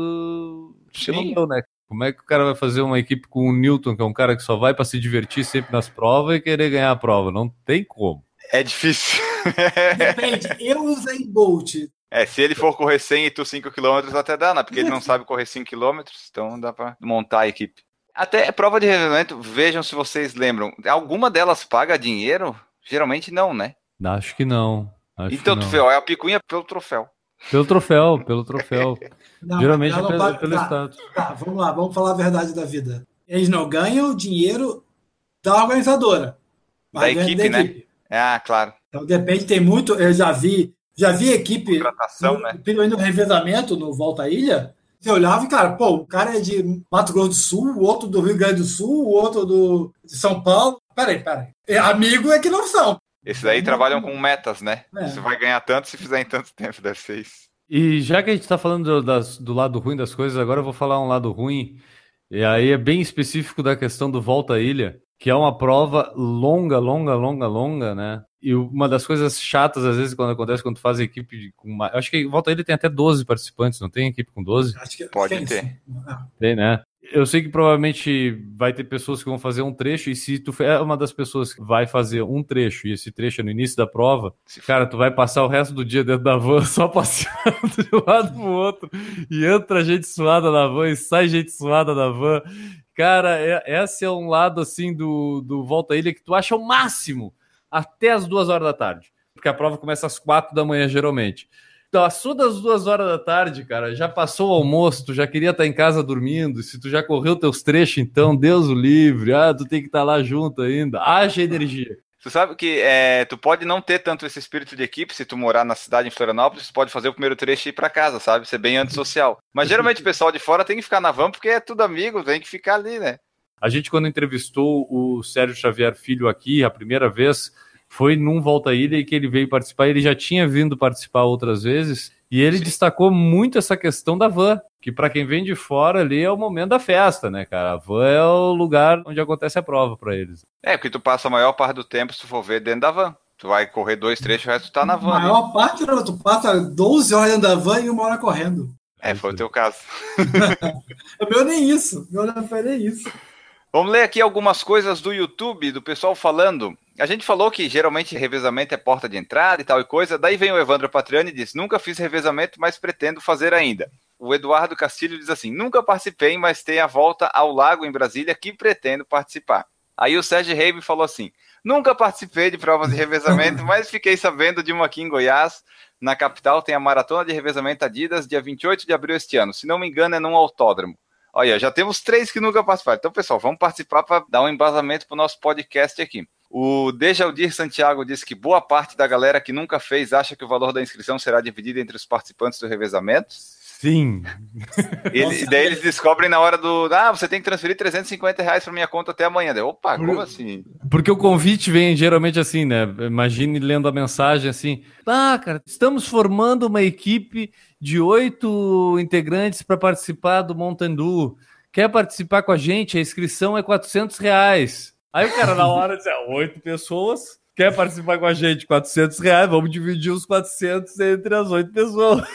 não deu, né? Como é que o cara vai fazer uma equipe com o Newton, que é um cara que só vai para se divertir sempre nas provas e querer ganhar a prova? Não tem como. É difícil. Depende. Eu usei Bolt. É, se ele for correr 100 e tu 5 km, até dá, né? Porque ele não sabe correr 5 km, então dá para montar a equipe. Até prova de revezamento, vejam se vocês lembram. Alguma delas paga dinheiro? Geralmente não, né? Acho que não. Acho então, que tu não. é a picuinha pelo troféu. Pelo troféu, pelo troféu. Não, Geralmente é ela não pelo, paga- pelo tá, status. tá, vamos lá, vamos falar a verdade da vida. Eles não ganham dinheiro da organizadora. mas Da ganham equipe, né? Ah, claro. Então depende, tem muito. Eu já vi, já vi equipe no, né? pelo no revezamento no Volta à Ilha. Você olhava e, cara, pô, o cara é de Mato Grosso do Sul, o outro do Rio Grande do Sul, o outro do, de São Paulo. Peraí, peraí. É, amigo é que não são. Esses daí trabalham com metas, né? É. Você vai ganhar tanto se fizer em tanto tempo, deve ser isso. E já que a gente tá falando do, das- do lado ruim das coisas, agora eu vou falar um lado ruim. E aí é bem específico da questão do Volta à Ilha, que é uma prova longa, longa, longa, longa, né? E uma das coisas chatas, às vezes, quando acontece, quando tu faz equipe de- com mais... Acho que Volta Ilha tem até 12 participantes, não tem equipe com 12? Acho que Pode tem, ter. sim. Ah, Tem, né? Eu sei que provavelmente vai ter pessoas que vão fazer um trecho, e se tu é uma das pessoas que vai fazer um trecho, e esse trecho é no início da prova, cara, tu vai passar o resto do dia dentro da van só passeando de um lado pro outro, e entra gente suada na van e sai gente suada na van. Cara, é, esse é um lado assim do, do Volta à Ilha que tu acha o máximo até as duas horas da tarde. Porque a prova começa às quatro da manhã, geralmente. Passou das duas horas da tarde, cara, já passou o almoço, tu já queria estar em casa dormindo. Se tu já correu teus trechos, então, Deus o livre. Ah, tu tem que estar lá junto ainda. Haja energia. Tu sabe que é, tu pode não ter tanto esse espírito de equipe se tu morar na cidade em Florianópolis, tu pode fazer o primeiro trecho e ir pra casa, sabe? Ser bem antissocial. Mas geralmente o pessoal de fora tem que ficar na van porque é tudo amigo, tem que ficar ali, né? A gente, quando entrevistou o Sérgio Xavier Filho aqui a primeira vez, foi num Volta à Ilha e que ele veio participar. Ele já tinha vindo participar outras vezes e ele Sim. destacou muito essa questão da van, que para quem vem de fora ali é o momento da festa, né, cara? A van é o lugar onde acontece a prova para eles. É, porque tu passa a maior parte do tempo, se tu for ver, dentro da van. Tu vai correr dois trechos, o resto tu tá na A van. ali. maior parte, não, tu passa 12 horas dentro da van e uma hora correndo. É, foi o teu caso. O meu nem isso. O meu não foi nem isso. Vamos ler aqui algumas coisas do YouTube, do pessoal falando. A gente falou que geralmente revezamento é porta de entrada e tal e coisa. Daí vem o Evandro Patriani e diz: Nunca fiz revezamento, mas pretendo fazer ainda. O Eduardo Castilho diz assim: Nunca participei, mas tenho a volta ao lago em Brasília que pretendo participar. Aí o Sérgio Reibe falou assim: Nunca participei de provas de revezamento, mas fiquei sabendo de uma aqui em Goiás. Na capital tem a maratona de revezamento Adidas, dia 28 de abril este ano. Se não me engano, é num autódromo. Olha, já temos três que nunca participaram. Então, pessoal, vamos participar para dar um embasamento para o nosso podcast aqui. O Dejaldir Santiago disse que boa parte da galera que nunca fez acha que o valor da inscrição será dividido entre os participantes do revezamento. Sim. Ele- e daí eles descobrem na hora do. Ah, você tem que transferir 350 reais para minha conta até amanhã. Daí, Opa, como assim? Porque o convite vem geralmente assim, né? Imagine lendo a mensagem assim: Ah, cara, estamos formando uma equipe de oito integrantes para participar do Mountain Dew. Quer participar com a gente? A inscrição é 400 reais. Aí o cara, na hora, diz: "É, Oito pessoas. Quer participar com a gente? 400 reais. Vamos dividir os 400 entre as oito pessoas.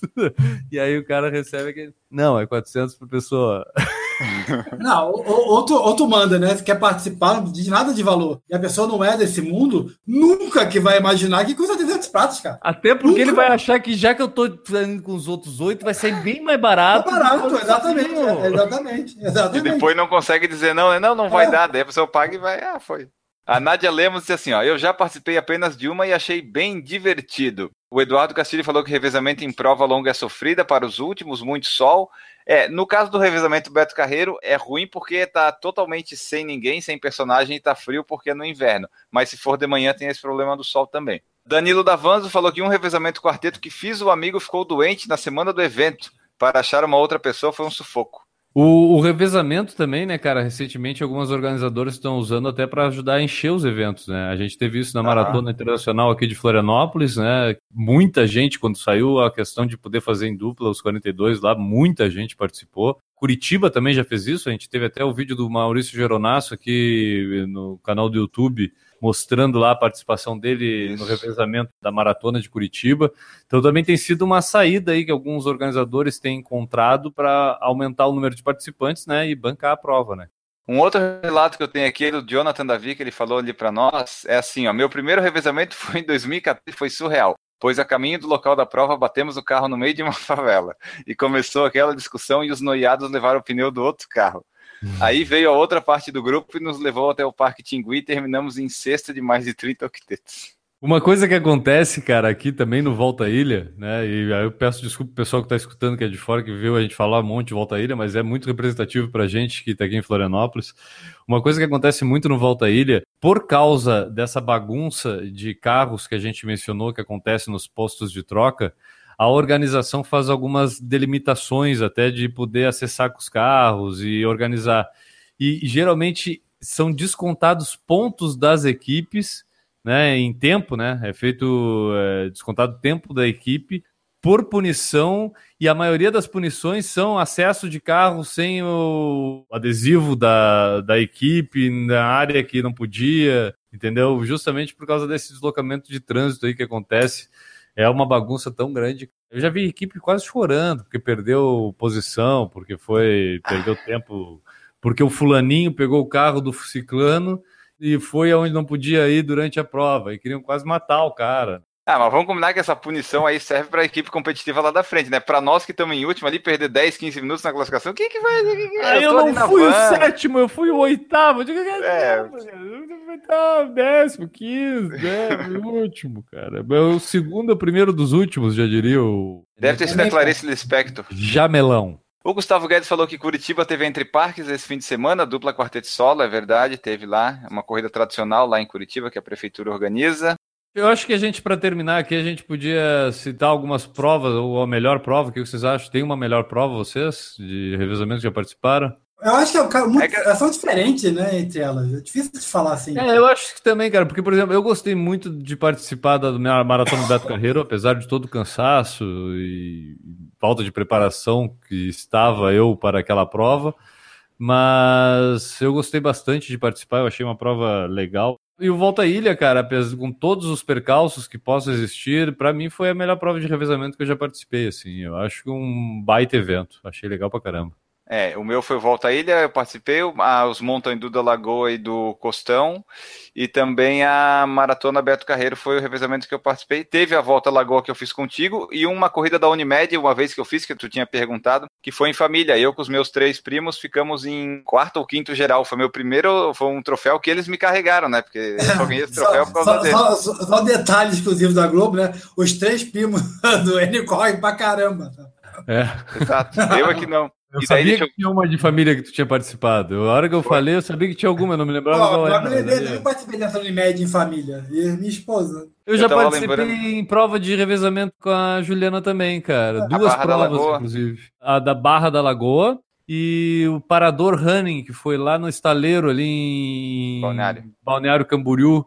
e aí o cara recebe aquele. Não, é 400 por pessoa. Não, ou, tu, ou tu manda, né? Se quer participar, diz nada de valor. E a pessoa não é desse mundo, nunca que vai imaginar que custa 300 pratos, cara. Até porque ele vai achar que já que eu tô indo com os outros oito, vai sair bem mais É barato. barato, que eu exatamente. é, Exatamente. E exatamente. depois não consegue dizer não, né? Não, não vai É. dar. Daí a pessoa paga e vai. Ah, foi. A Nádia Lemos disse assim: ó, eu já participei apenas de uma e achei bem divertido. O Eduardo Castilho falou que revezamento em prova longa é sofrida para os últimos, muito sol. É, no caso do revezamento Beto Carreiro, é ruim porque tá totalmente sem ninguém, sem personagem e tá frio porque é no inverno. Mas se for de manhã, tem esse problema do sol também. Danilo Davanzo falou que um revezamento quarteto que fiz, o amigo ficou doente na semana do evento. Para achar uma outra pessoa foi um sufoco. O, o, revezamento também, né, cara? Recentemente, algumas organizadoras estão usando até para ajudar a encher os eventos, né? A gente teve isso na Maratona ah. Internacional aqui de Florianópolis, né? Muita gente, quando saiu a questão de poder fazer em dupla os 42 lá, muita gente participou. Curitiba também já fez isso, a gente teve até o vídeo do Maurício Geronasso aqui no canal do YouTube mostrando lá a participação dele Isso. no revezamento da maratona de Curitiba. Então também tem sido uma saída aí que alguns organizadores têm encontrado para aumentar o número de participantes, né, e bancar a prova, né? Um outro relato que eu tenho aqui é do Jonathan Davi, que ele falou ali para nós, é assim, ó, meu primeiro revezamento foi em 2014, foi surreal pois a caminho do local da prova batemos o carro no meio de uma favela e começou aquela discussão e os noiados levaram o pneu do outro carro. Aí veio a outra parte do grupo e nos levou até o Parque Tingui e terminamos em sexta de mais de 30 octetos. Uma coisa que acontece, cara, aqui também no Volta Ilha, né? E aí eu peço desculpa pro pessoal que está escutando que é de fora, que viu a gente falar um monte de Volta Ilha, mas é muito representativo pra gente que está aqui em Florianópolis. Uma coisa que acontece muito no Volta Ilha, por causa dessa bagunça de carros que a gente mencionou que acontece nos postos de troca, a organização faz algumas delimitações até de poder acessar com os carros e organizar. E geralmente são descontados pontos das equipes, né, em tempo, né? É feito é, descontado tempo da equipe por punição e a maioria das punições são acesso de carro sem o adesivo da, da equipe na área que não podia, entendeu? Justamente por causa desse deslocamento de trânsito aí que acontece é uma bagunça tão grande. Eu já vi equipe quase chorando porque perdeu posição, porque foi perdeu tempo, porque o fulaninho pegou o carro do ciclano e foi aonde não podia ir durante a prova e queriam quase matar o cara. Ah, mas vamos combinar que essa punição aí serve para a equipe competitiva lá da frente, né? Para nós que estamos em último ali, perder 10, 15 minutos na classificação, quem que vai. Quem que... Ah, eu, eu não fui van. o sétimo, eu fui o oitavo. Digo, é. Tá, décimo, quinze, décimo, último, cara. É o segundo, o primeiro dos últimos, já diria o. Deve ter sido a Clarice Lispector. Jamelão. O Gustavo Guedes falou que Curitiba teve entre parques esse fim de semana, dupla quarteto solo, é verdade, teve lá uma corrida tradicional lá em Curitiba que a prefeitura organiza. Eu acho que a gente, para terminar aqui, a gente podia citar algumas provas, ou a melhor prova, o que vocês acham? Tem uma melhor prova, vocês, de revezamento que já participaram? Eu acho que é, muito, é que... são diferentes, né, entre elas. É difícil de falar assim. É, eu acho que também, cara, porque, por exemplo, eu gostei muito de participar da minha maratona do Beto Carreiro, apesar de todo o cansaço e falta de preparação que estava eu para aquela prova. Mas eu gostei bastante de participar, eu achei uma prova legal. E o Volta Ilha, cara, com todos os percalços que possam existir, para mim foi a melhor prova de revezamento que eu já participei, assim. Eu acho que um baita evento. Achei legal pra caramba. É, o meu foi Volta à Ilha, eu participei, os Montandu da Lagoa e do Costão, e também a Maratona Beto Carreiro foi o revezamento que eu participei. Teve a Volta à Lagoa que eu fiz contigo, e uma corrida da Unimed, uma vez que eu fiz, que tu tinha perguntado, que foi em família. Eu com os meus três primos ficamos em quarto ou quinto geral. Foi meu primeiro, foi um troféu que eles me carregaram, né? Porque eu só ganhei esse troféu por causa dele. Só, só, só detalhe exclusivo da Globo, né? Os três primos do N correm pra caramba. É. Exato. Eu aqui não. Eu e sabia que eu... tinha uma de família que tu tinha participado. A hora que eu Foi. falei, eu sabia que tinha alguma, eu não me lembrava oh, qual era. Eu, eu, eu participei dessa Unimed em família. E minha esposa. Eu, já participei lembrando. em prova de revezamento com a Juliana também, cara. Duas provas, inclusive. A da Barra da Lagoa e o Parador Running, que foi lá no estaleiro ali em Balneário, Balneário Camboriú,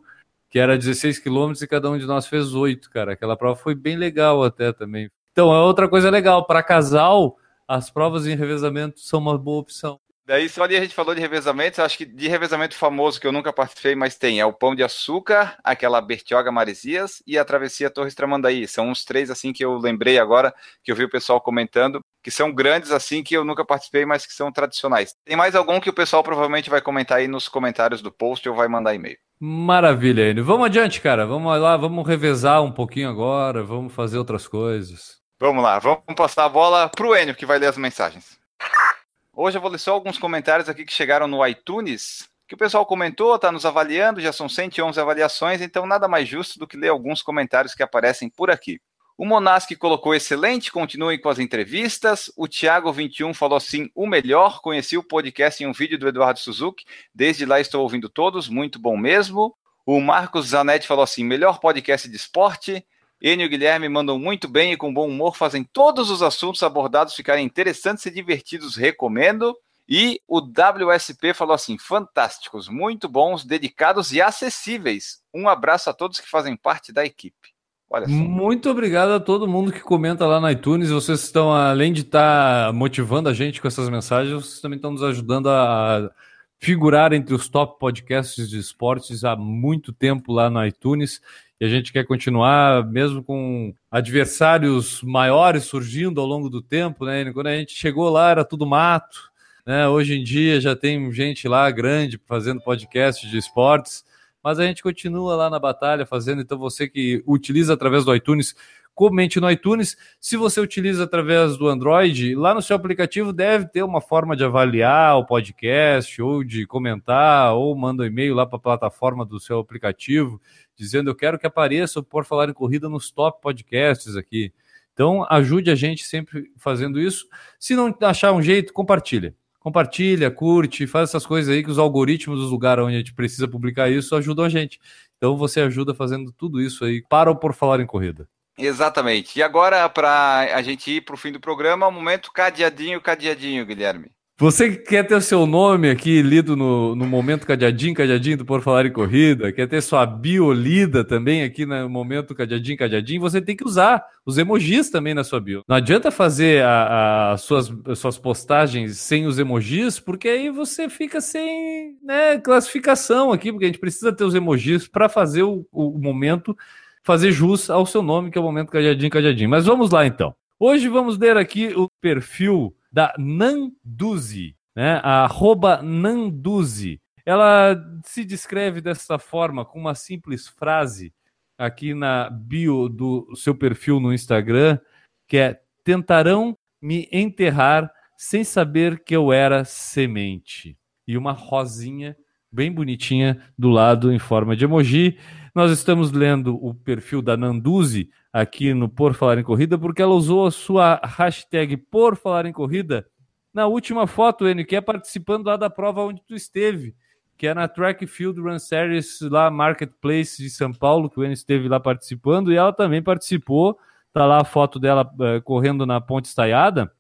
que era 16 quilômetros e cada um de nós fez oito, cara. Aquela prova foi bem legal até também. Então, é outra coisa legal. Para casal as provas em revezamento são uma boa opção. Daí só ali a gente falou de revezamentos, acho que de revezamento famoso que eu nunca participei, mas tem, é o Pão de Açúcar, aquela Bertioga Maresias e a Travessia Torres Tramandaí. São uns três assim que eu lembrei agora, que eu vi o pessoal comentando, que são grandes assim, que eu nunca participei, mas que são tradicionais. Tem mais algum que o pessoal provavelmente vai comentar aí nos comentários do post ou vai mandar e-mail. Maravilha, Enio. Vamos adiante, cara. Vamos lá, vamos revezar um pouquinho agora, vamos fazer outras coisas. Vamos lá, vamos passar a bola pro Enio, que vai ler as mensagens. Hoje eu vou ler só alguns comentários aqui que chegaram no iTunes, que o pessoal comentou, está nos avaliando, já são 111 avaliações, então nada mais justo do que ler alguns comentários que aparecem por aqui. O Monasque colocou excelente, continuem com as entrevistas. O Thiago21 falou assim: o melhor. Conheci o podcast em um vídeo do Eduardo Suzuki. Desde lá estou ouvindo todos, muito bom mesmo. O Marcos Zanetti falou assim: melhor podcast de esporte. Enio e Guilherme mandam muito bem e com bom humor, fazem todos os assuntos abordados ficarem interessantes e divertidos, recomendo. E o WSP falou assim: fantásticos, muito bons, dedicados e acessíveis. Um abraço a todos que fazem parte da equipe. Olha só. Muito obrigado a todo mundo que comenta lá no iTunes. Vocês estão, além de estar tá motivando a gente com essas mensagens, vocês também estão nos ajudando a figurar entre os top podcasts de esportes há muito tempo lá no iTunes. A gente quer continuar, mesmo com adversários maiores surgindo ao longo do tempo, né? Quando a gente chegou lá era tudo mato, né? Hoje em dia já tem gente lá grande fazendo podcast de esportes mas a gente continua lá na batalha fazendo. Então, você que utiliza através do iTunes, comente no iTunes. Se você utiliza através do Android, lá no seu aplicativo deve ter uma forma de avaliar o podcast, ou de comentar, ou manda um e-mail lá para a plataforma do seu aplicativo, dizendo eu quero que apareça o Por Falar em Corrida nos top podcasts aqui. Então, ajude a gente sempre fazendo isso. Se não achar um jeito, compartilha compartilha, curte, faz essas coisas aí que os algoritmos dos lugares onde a gente precisa publicar isso ajudam a gente. Então você ajuda fazendo tudo isso aí para o Por Falar em Corrida. Exatamente. E agora, para a gente ir para o fim do programa, o momento cadeadinho, cadeadinho, Guilherme. Você quer ter o seu nome aqui lido no, no momento cadeadinho, cadeadinho do Por Falar em Corrida, quer ter sua bio lida também aqui no momento cadeadinho, cadeadinho, você tem que usar os emojis também na sua bio. Não adianta fazer as suas, suas postagens sem os emojis, porque aí você fica sem né, classificação aqui, porque a gente precisa ter os emojis para fazer o, o momento, fazer jus ao seu nome, que é o momento cadeadinho, cadeadinho. Mas vamos lá então. Hoje vamos ler aqui o perfil da Nanduzi, né? A arroba Nanduzi. Ela se descreve dessa forma, com uma simples frase aqui na bio do seu perfil no Instagram, que é tentarão me enterrar sem saber que eu era semente. E uma rosinha bem bonitinha do lado em forma de emoji. Nós estamos lendo o perfil da Nanduzi aqui no Por Falar em Corrida, porque ela usou a sua hashtag Por Falar em Corrida na última foto, Enio, que é participando lá da prova onde tu esteve, que é na Track Field Run Series, lá Marketplace de São Paulo, que o Enio esteve lá participando, e ela também participou, tá lá a foto dela uh, correndo na ponte estaiada,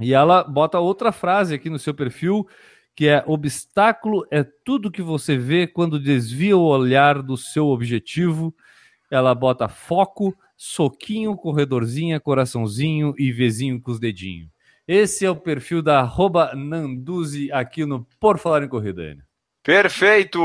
e ela bota outra frase aqui no seu perfil, que é obstáculo é tudo que você vê quando desvia o olhar do seu objetivo. Ela bota foco, soquinho, corredorzinha, coraçãozinho e vizinho com os dedinhos. Esse é o perfil da arroba Nanduzi aqui no Por Falar em Corrida, Enio. Perfeito!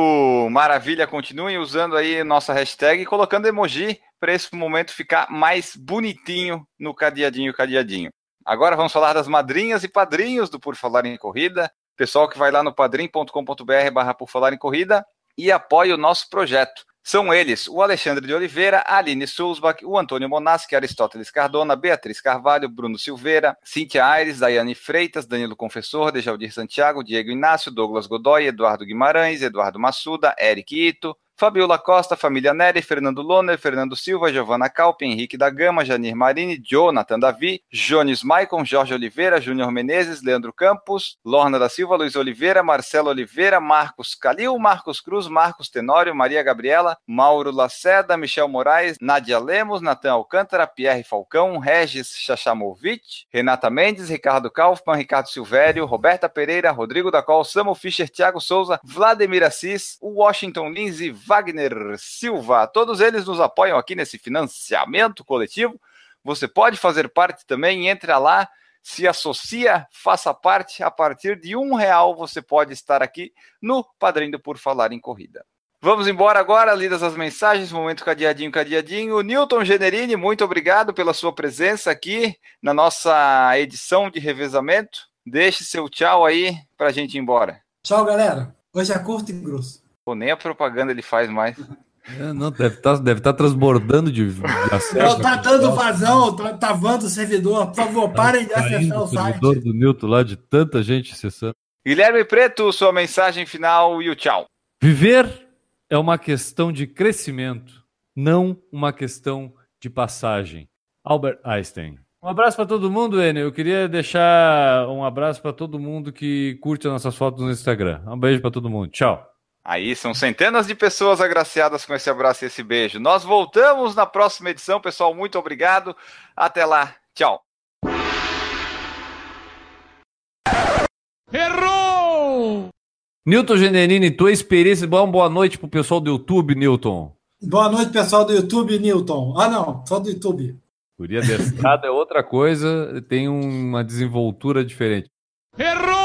Maravilha! Continuem usando aí nossa hashtag e colocando emoji para esse momento ficar mais bonitinho no cadeadinho, cadeadinho. Agora vamos falar das madrinhas e padrinhos do Por Falar em Corrida. Pessoal que vai lá no padrim.com.br barra Por Falar em Corrida e apoia o nosso projeto. São eles o Alexandre de Oliveira, Aline Sulzbach, o Antônio Monaschi, Aristóteles Cardona, Beatriz Carvalho, Bruno Silveira, Cíntia Aires, Daiane Freitas, Danilo Confessor, Dejaldir Santiago, Diego Inácio, Douglas Godoy, Eduardo Guimarães, Eduardo Massuda, Eric Ito, Fabiola Costa, Família Neri, Fernando Loner, Fernando Silva, Giovana Calpe, Henrique da Gama, Janir Marini, Jonathan Davi, Jones Maicon, Jorge Oliveira, Júnior Menezes, Leandro Campos, Lorna da Silva, Luiz Oliveira, Marcelo Oliveira, Marcos Calil, Marcos Cruz, Marcos Tenório, Maria Gabriela, Mauro Laceda, Michel Moraes, Nadia Lemos, Natan Alcântara, Pierre Falcão, Regis Chachamovic, Renata Mendes, Ricardo Kaufmann, Ricardo Silvério, Roberta Pereira, Rodrigo da Col, Samuel Fischer, Thiago Souza, Vladimir Assis, Washington Lins e Wagner Silva. Todos eles nos apoiam aqui nesse financiamento coletivo. Você pode fazer parte também, entra lá, se associa, faça parte. A partir de um real você pode estar aqui no Padrinho Por Falar em Corrida. Vamos embora agora, lidas as mensagens, momento cadeadinho, cadeadinho. Newton Generini, muito obrigado pela sua presença aqui na nossa edição de revezamento. Deixe seu tchau aí para a gente ir embora. Tchau, galera. Hoje é curto e grosso. Pô, nem a propaganda ele faz mais. É, não, deve estar tá, deve tá transbordando de, de acesso. Não, tá dando vazão, tá travando o servidor. Por favor, parem de acessar o, site. servidor do Newton lá, de tanta gente acessando. Guilherme Preto, sua mensagem final e o tchau. Viver é uma questão de crescimento, não uma questão de passagem. Albert Einstein. Um abraço para todo mundo, Enio. Eu queria deixar um abraço para todo mundo que curte as nossas fotos no Instagram. Um beijo para todo mundo. Tchau. Aí são centenas de pessoas agraciadas com esse abraço e esse beijo. Nós voltamos na próxima edição, pessoal. Muito obrigado. Até lá. Tchau. Errou! Newton Generini, tua experiência. Bom, boa noite pro pessoal do YouTube, Newton. Boa noite, pessoal do YouTube, Newton. Ah, não, só do YouTube. Guria adestrada é outra coisa, tem uma desenvoltura diferente. Errou!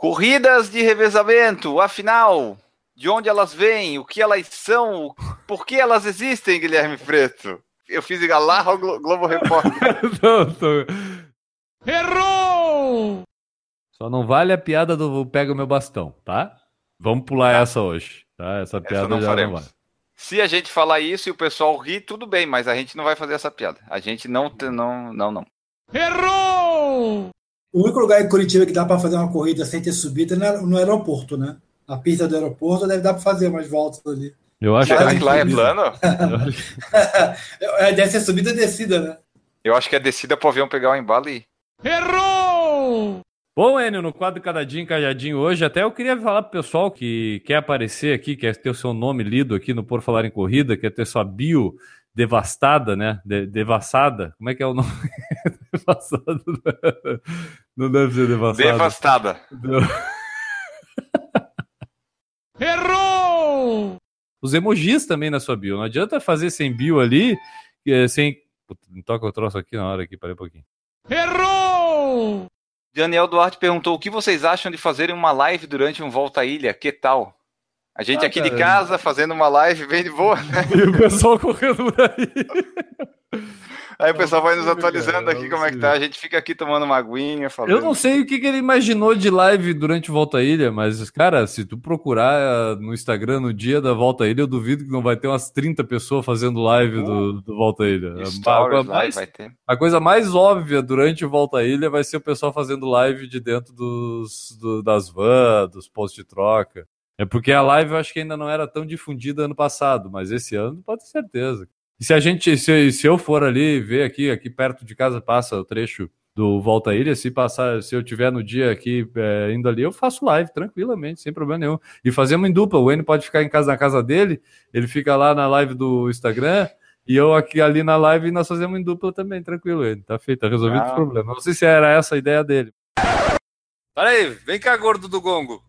Corridas de revezamento, afinal, de onde elas vêm, o que elas são, por que elas existem, Guilherme Preto? Eu fiz galarra ao Glo Globo Repórter. Tô- Errou! Só não vale a piada do pega o meu bastão, tá? Vamos pular essa hoje, tá? Essa piada Essa não já faremos. não vale. Se a gente falar isso e o pessoal rir, tudo bem, mas a gente não vai fazer essa piada. A gente não, não, não, não. Errou! O único lugar em Curitiba que dá para fazer uma corrida sem ter subida é no aeroporto, né? A pista do aeroporto deve dar para fazer umas voltas ali. Eu acho Será Mas que lá é plano? É, Deve ser subida e descida, né? Eu acho que é descida pro avião pegar o embalo e ir. Errou! Bom, Enio, no quadro Cadadinho Cajadinho hoje, até eu queria falar pro pessoal que quer aparecer aqui, quer ter o seu nome lido aqui no Por Falar em Corrida, quer ter sua bio devastada, né? De- devassada. Como é que é o nome? devastada. Não deve ser devastada. Devastada. Errou! Os emojis também na sua bio. Não adianta fazer sem bio ali, eh, sem. Puta, me toca o troço aqui na hora aqui, parei um pouquinho. Errou! Daniel Duarte perguntou o que vocês acham de fazerem uma live durante um Volta à Ilha? Que tal? A gente Ah, aqui de cara. casa fazendo uma live bem de boa. né? E o pessoal correndo por aí. Aí o pessoal vai nos atualizando cara, aqui como é que tá. A gente fica aqui tomando uma aguinha, falando. Eu não sei o que, que ele imaginou de live durante Volta à Ilha, mas, cara, se tu procurar eh, no Instagram no dia da Volta à Ilha, eu duvido que não vai ter umas 30 pessoas fazendo live do, do Volta à Ilha. A- a, Stories coisa lá, mais, vai ter. a coisa mais óbvia durante o Volta à Ilha vai ser o pessoal fazendo live de dentro dos, do- das vans, dos postos de troca. É porque a live eu acho que ainda não era tão difundida ano passado, mas esse ano pode ter certeza. E se a gente, se, se eu for ali ver aqui, aqui perto de casa passa o trecho do Volta Ilha, se passar, se eu tiver no dia aqui é, indo ali, eu faço live tranquilamente, sem problema nenhum. E fazemos em dupla. O N pode ficar em casa na casa dele, ele fica lá na live do Instagram. E eu aqui ali na live e nós fazemos em dupla também, tranquilo, ele. Tá feito, tá resolvido Ah. o problema. Não sei se era essa a ideia dele. Peraí, vem cá, gordo do gongo.